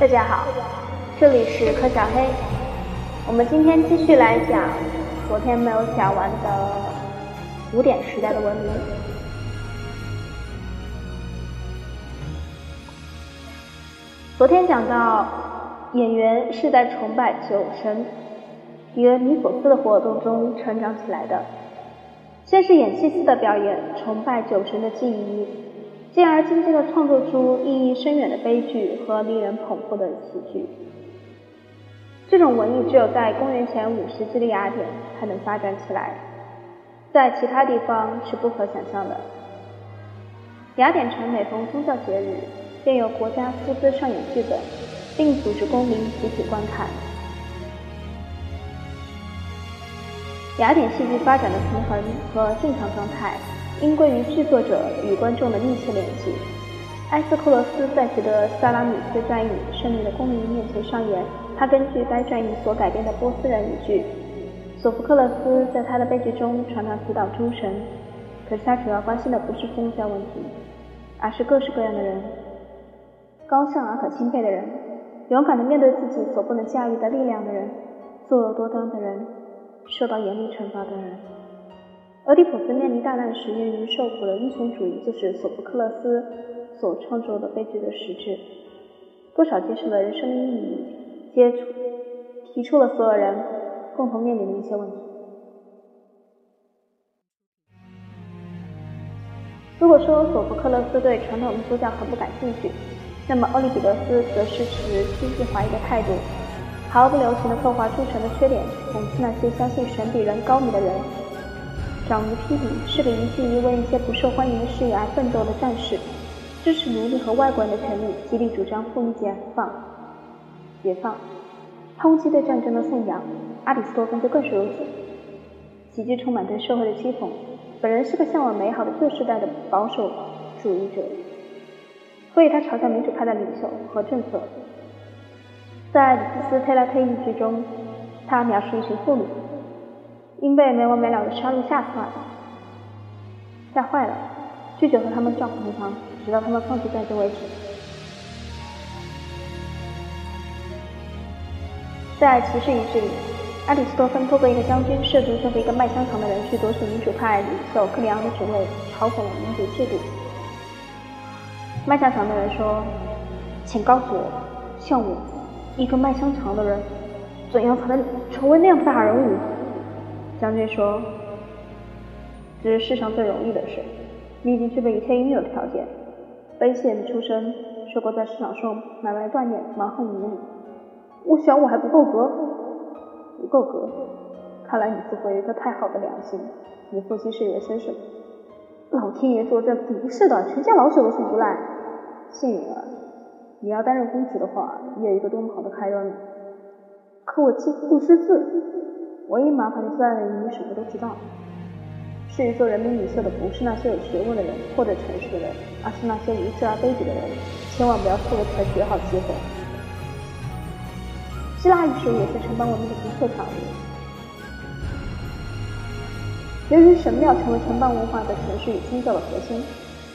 大家好，这里是柯小黑。我们今天继续来讲昨天没有讲完的古典时代的文明。昨天讲到，演员是在崇拜酒神狄俄尼索斯的活动中成长起来的。先是演戏似的表演，崇拜酒神的敬意，进而渐渐地创作出意义深远的悲剧和令人捧腹的喜剧。这种文艺只有在公元前五世纪的雅典才能发展起来，在其他地方是不可想象的。雅典城每逢宗教节日，便有国家出资上演剧本，并组织公民集体观看。雅典戏剧发展的平衡和正常状态，应归于剧作者与观众的密切联系。埃斯库罗斯在取得萨拉米斯战役胜利的公民面前上演，他根据该战役所改编的波斯人语句。索福克勒斯在他的悲剧中常常提到诸神，可是他主要关心的不是宗教问题，而是各式各样的人，高尚而可钦佩的人，勇敢地面对自己所不能驾驭的力量的人，作恶多端的人。受到严厉惩罚的人，俄狄浦斯面临大难时愿意受苦的英雄主义，就是索福克勒斯所创作的悲剧的实质。多少揭示了人生的意义，接触提出了所有人共同面临的一些问题。如果说索福克勒斯对传统宗教很不感兴趣，那么欧利庇得斯则是持积极怀疑的态度。毫不留情地刻画诸神的缺点，讽刺那些相信神比人高明的人。长于批评，是个一心于为一些不受欢迎的事业而奋斗的战士，支持奴隶和外国人的权利，极力主张妇女解放。解放，抨击对战争的颂扬。阿里斯多芬就更是如此，喜剧充满对社会的讥讽。本人是个向往美好的旧时代的保守主义者，所以他嘲笑民主派的领袖和政策。在李斯斯忒拉忒一剧中，他描述一群妇女因被没完没了的杀戮吓坏了，吓坏了，拒绝和他们丈夫同床，直到他们放弃战争为止。在骑士仪式里，阿里斯多芬托过一个将军试图说服一个卖香肠的人去夺取民主派领袖克里昂的职位，嘲讽了民主制度。卖香肠的人说：“请告诉我，像我。”一个卖香肠的人，怎样才能成为那样的大人物？将军说：“这是世上最容易的事。你已经具备一切应有的条件。卑贱出身，受过在市场上买卖锻炼，蛮横无理。我想我还不够格，不够格。看来你似乎有一颗太好的良心。你父亲是一位绅士。老天爷作证，不是的，全家老小都是无赖。幸运儿。”你要担任公职的话，你有一个多么好的开端！可我几乎不识字，唯一麻烦的在于你什么都知道。至于做人民领袖的，不是那些有学问的人或者诚实的人，而是那些无知而卑鄙的人。千万不要错过这个绝好机会。希腊艺术也是城邦文明的独特产物。由于神庙成为城邦文化的城市与宗教的核心，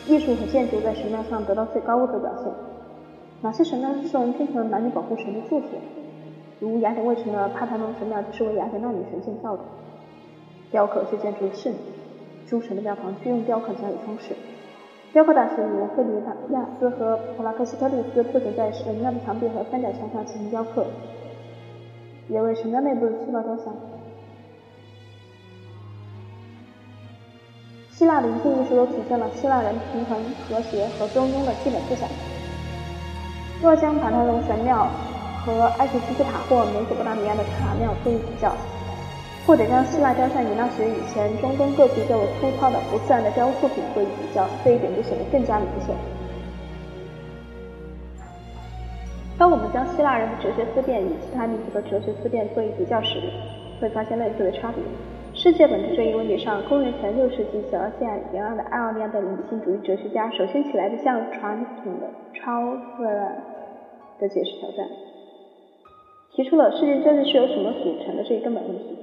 艺术和建筑在神庙上得到最高的表现。哪些神庙是受人天成男女保护神的住所？如雅典卫城的帕塔农神庙就是为雅典娜女神建造的。雕刻是建筑的饰品，诸神的庙堂均用雕刻加以装饰。雕刻大师如费利亚斯和普拉克西特利斯不仅在神庙的墙壁和三角墙上进行雕刻，也为神庙内部的塑造雕像。希腊的一切艺术都体现了希腊人平衡、和谐和中庸的基本思想。若将帕塔农神庙和埃及金字塔或美索不达米亚的塔庙做一比较，或者将希腊雕像与那时以前中东各地较为粗糙的不自然的雕塑品做一比较，这一点就显得更加明显。当我们将希腊人的哲学思辨与其他民族的哲学思辨做一比较时，会发现类似的差别。世界本质这一问题上，公元前六世纪小亚细亚沿岸的爱奥尼亚的理性主义哲学家首先起来的向传统的超自然的解释挑战，提出了世界究竟是由什么组成的这一根本问题。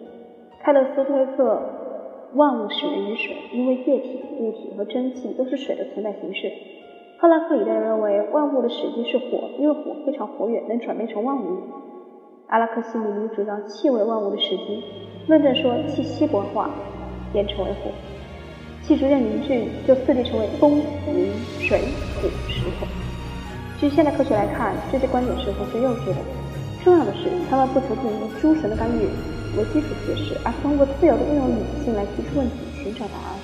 泰勒斯推测万物始源于水，因为液体、固体和蒸汽都是水的存在形式。赫拉克里的人认为万物的始基是火，因为火非常活跃，能转变成万物。阿拉克西米尼主张气为万物的始基，论证说气稀薄化变成为火，气逐渐凝聚就四地成为风、云、水、土、石头。据现代科学来看，这些观点是完全幼稚的。重要的是，他们不求进行诸神的干预为基础解释，而是通过自由的运用理性来提出问题，寻找答案。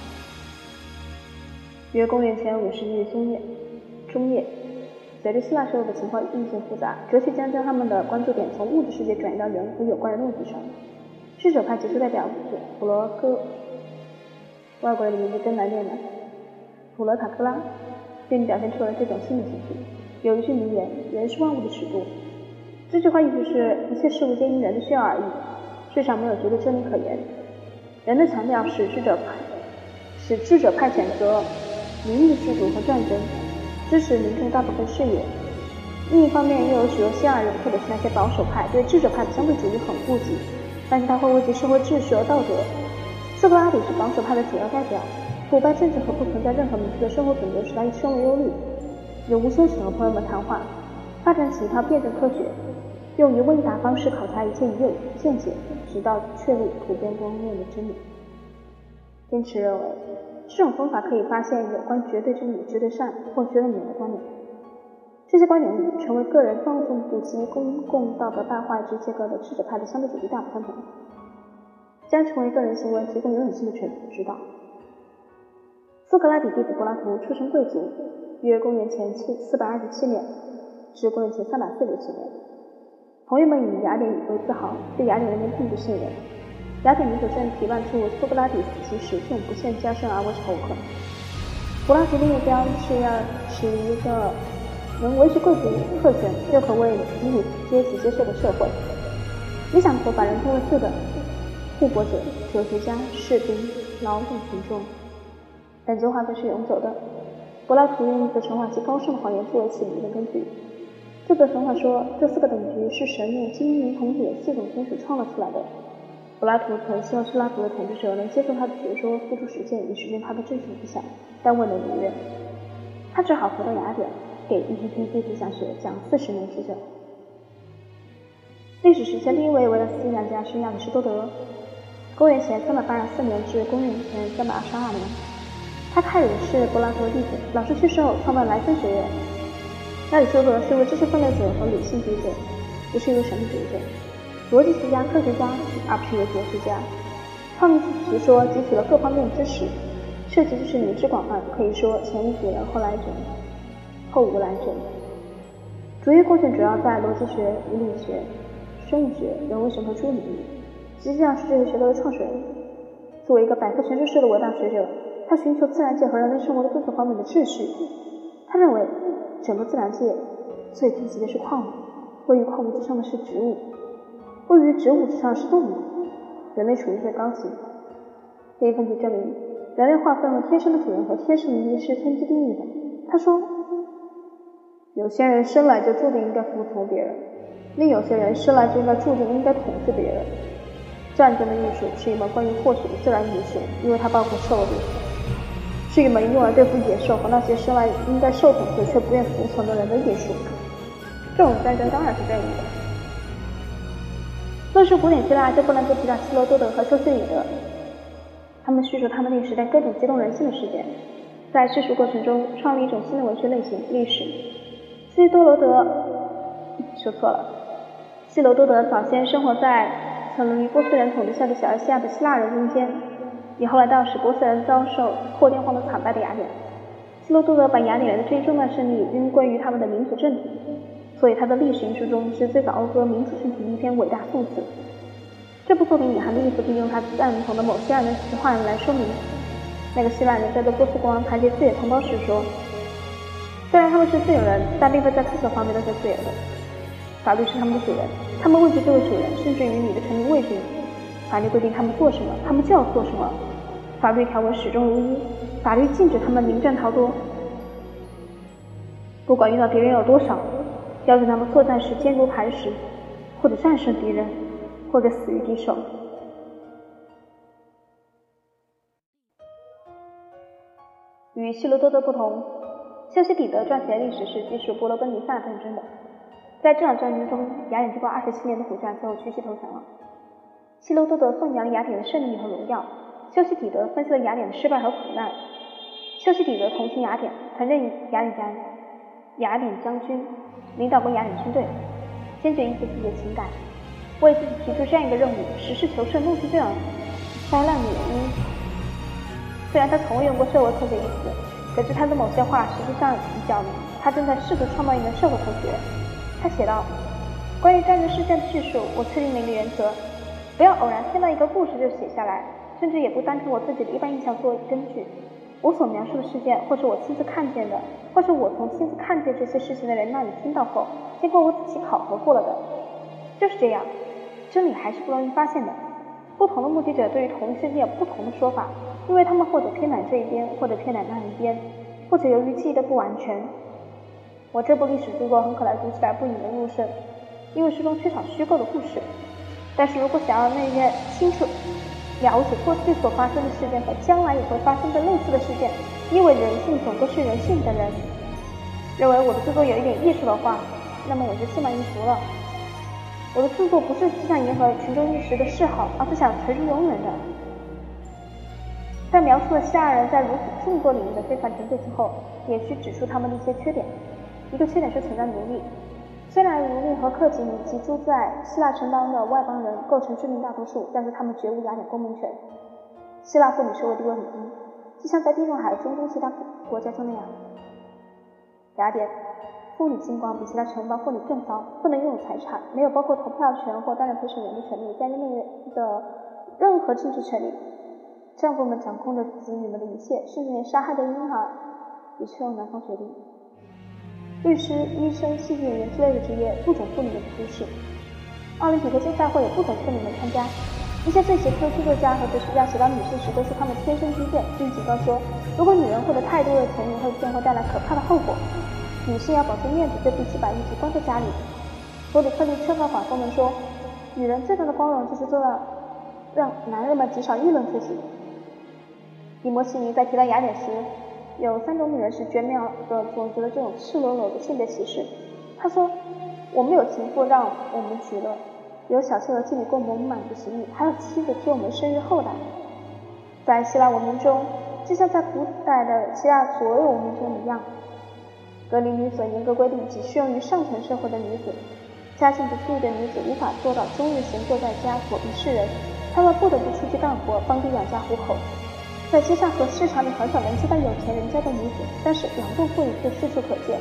约公元前五世纪中叶。中叶，随着希腊社会的情况日渐复杂，哲学家将他们的关注点从物质世界转移到人和有关的问题上。智者派杰出代表普罗戈，外国人的名字真难念呢，普罗塔克拉，便表现出了这种心理情绪。有一句名言：“人是万物的尺度。”这句话意思是一切事物皆因人的需要而异，世上没有绝对真理可言。人的强调使智者派，使智者派选择名利制度和战争。支持民众大部分视野。另一方面，又有许多希腊人，特别是那些保守派，对智者派的相对主义很顾忌，但是他会危及社会秩序和道德。苏格拉底是保守派的主要代表，腐败政治和不存在任何明确的生活准则使他一生为忧虑。有无休止和朋友们谈话，发展起一套辩证科学，用于问答方式考察一切疑有见解，直到确立普遍公认的真理。坚持认为。这种方法可以发现有关绝对真理、绝对善或绝对美的观点。这些观点与成为个人放纵不羁、公共道德败坏之结合的智者派的相对主义大不相同，将成为个人行为提供有理性的指指导。苏格拉底弟子柏拉图出身贵族，约公元前七四百二十七年至公元前三百四十七年。朋友们以雅典语为自豪，对雅典人民并不信任。雅典民主政提办出苏格拉底死其实用不限加深而为仇恨。柏拉图的目标是要使一个能维持贵族特权又可为女子阶级接受的社会。理想国把人分为四等：护国者、哲学家、士兵、劳动群众。等级划分是永久的。柏拉图用一个神话及高尚的谎言作为起名的根据。这个神话说，这四个等级是神用精明统领四种天使创造出来的。柏拉图曾希望苏拉图的统治者能接受他的学说，付出实践以实现他的政治理想，但未能如愿。他只好回到雅典，给一批批地理想学讲四十年之久。历史时间第一位维纳斯思想家是亚里士多德，公元前三百八十四年至公元前三百二十二年。他开始是柏拉图的弟子，老师去世后创办莱森学院。亚里士多德是一位知识分裂者和理性主义者，不是一位神秘主义者。逻辑学家、科学家，而不是一个哲学家。创立学说汲取了各方面知识，涉及知识领域之广泛，可以说前无古人，后来者，后无来者。主业贡献主要在逻辑学、物理学、生物学、人文学和诸领域，实际上是这些学科的创始人。作为一个百科全书式的伟大学者，他寻求自然界和人类生活的各个方面的秩序。他认为，整个自然界最低级的是矿物，位于矿物之上的是植物。位于植物之上是动物，人类处于最高级。这一分析证明，人类划分为天生的主人和天生的迷失天经地义的。他说，有些人生来就注定应该服从别人，另有些人生来就应该注定应该统治别人。战争的艺术是一门关于获取的自然艺术，因为它包括狩猎，是一门用来对付野兽和那些生来应该受统治却不愿服从的人的艺术。这种战争当然是正义的。论述古典希腊，就不能不提到希罗多德和修斯里德。他们叙述他们那个时代各种激动人心的事件，在叙述过程中创立一种新的文学类型——历史。希多罗德说错了，希罗多德早先生活在曾于波斯人统治下的小亚细亚的希腊人中间，以后来到使波斯人遭受破天荒的惨败的雅典。希罗多德把雅典人的这一重大胜利应归于他们的民主政体。所以，他的历史一书中是最早讴歌民主政体的一篇伟大颂词。这部作品隐含的意思，可以用他赞同的某希腊人的话来说明。那个希腊人在对波斯国王排解自己的同胞时说：“虽然他们是自由人，但并非在各个方面都是自由的。法律是他们的主人，他们畏惧这位主人，甚至于你的臣民畏惧你。法律规定他们做什么，他们就要做什么。法律条文始终如一，法律禁止他们临战逃脱，不管遇到敌人有多少。”要求他们作战时坚如磐石，或者战胜敌人，或者死于敌手。与希罗多德不同，修昔底德撰写的历史是记述伯罗奔尼撒战争的。在这场战争中，雅典经过二十七年的苦战，最后屈膝投降了。希罗多德颂扬雅典的胜利和荣耀，修昔底德分析了雅典的失败和苦难。修昔底德同情雅典，曾任雅典将雅典将军，领导过雅典军队，坚决应付自己的情感，为自己提出这样一个任务：实事求是，弄清这场灾难的原因。虽然他从未用过“社会科学”一词，可是他的某些话实际上已表明，他正在试图创造一门社会科学。他写道：“关于战争事件的叙述，我确定了一个原则：不要偶然听到一个故事就写下来，甚至也不单凭我自己的一般印象作为根据。我所描述的事件，或是我亲自看见的，或是我从亲自看见这些事情的人那里听到后，经过我仔细考核过了的，就是这样。真理还是不容易发现的。不同的目击者对于同一事件有不同的说法，因为他们或者偏袒这一边，或者偏袒那一边，或者由于记忆的不完全。”我这部历史著作很可能读起来不引人入胜，因为书中缺少虚构的故事。但是如果想要那些清楚了解过去所发生的事件和将来也会发生的类似的事件，因为人性总归是人性的人，认为我的著作有一点艺术的话，那么我就心满意足了。我的著作不是只想迎合群众一时的嗜好，而是想垂入永远的。在描述了希腊人在如此众多领域的非凡成就之后，也需指出他们的一些缺点。一个缺点是存在奴隶。虽然奴隶和克己尼及住在希腊城邦的外邦人构成致命大多数，但是他们绝无雅典公民权。希腊妇女社会地位很低，就像在地中海中东其他国家中那样。雅典妇女情况比其他城邦妇女更糟，不能拥有财产，没有包括投票权或担任陪审员的权利，在内的任何政治权利。丈夫们掌控着子女们的一切，甚至连杀害的婴儿也是由男方决定。律师、医生、戏剧演员之类的职业不准妇女们出席。奥林匹克竞赛会也不准妇女们参加。一些最杰出的著作家和哲学家写到女性时，都是她们天生低贱，并警告说，如果女人获得太多的钱以后，将会带来可怕的后果。女性要保持面子，就必须把一直关在家里。弗里克利车和法风们说，女人最大的光荣就是做到让男人们极少议论自己。迪摩西尼在提到雅典时。有三种女人是绝妙的总结了这种赤裸裸的性别歧视。他说：“我们有情妇让我们喜乐，有小妾的妓女供我们满足食欲，还有妻子替我们生育后代。”在希腊文明中，就像在古代的希腊所有文明中一样，格林女所严格规定只适用于上层社会的女子。家境不富裕的女子无法做到终日闲坐在家躲避世人，她们不得不出去干活，帮助养家糊口。在街上和市场里很少能见到有钱人家的女子，但是劳动妇女却四处可见。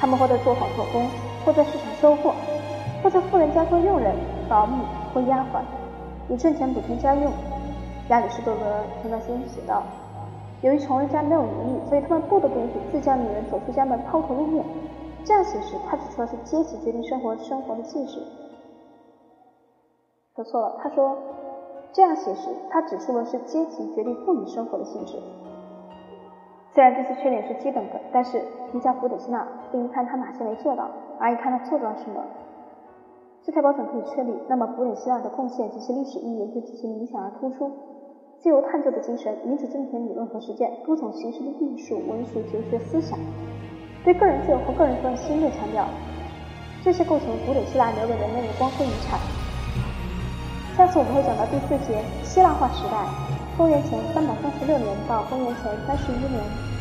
她们或在作坊做工，或在市场收货，或在富人家做佣人、保姆或丫鬟，以挣钱补贴家用。亚里士多德曾在书中写道：“由于穷人家没有奴隶，所以他们不得不允许自家女人走出家门抛头露面。”这样写时，他指出的是阶级决定生活生活的气势。说错了，他说。这样写时，他指出的是阶级决定妇女生活的性质。虽然这些缺点是基本的，但是评价弗里希纳不应看他哪些没做到，而应看他做到了什么。这条标准可以确立，那么弗里希腊的贡献及其历史意义就极其明显而突出。自由探究的精神、民主政权理论和实践、多种形式的艺术、文学、哲学思想，对个人自由和个人主的新的强调，这些构成弗里希腊留给人类的光辉遗产。下次我们会讲到第四节希腊化时代，公元前三百三十六年到公元前三十一年。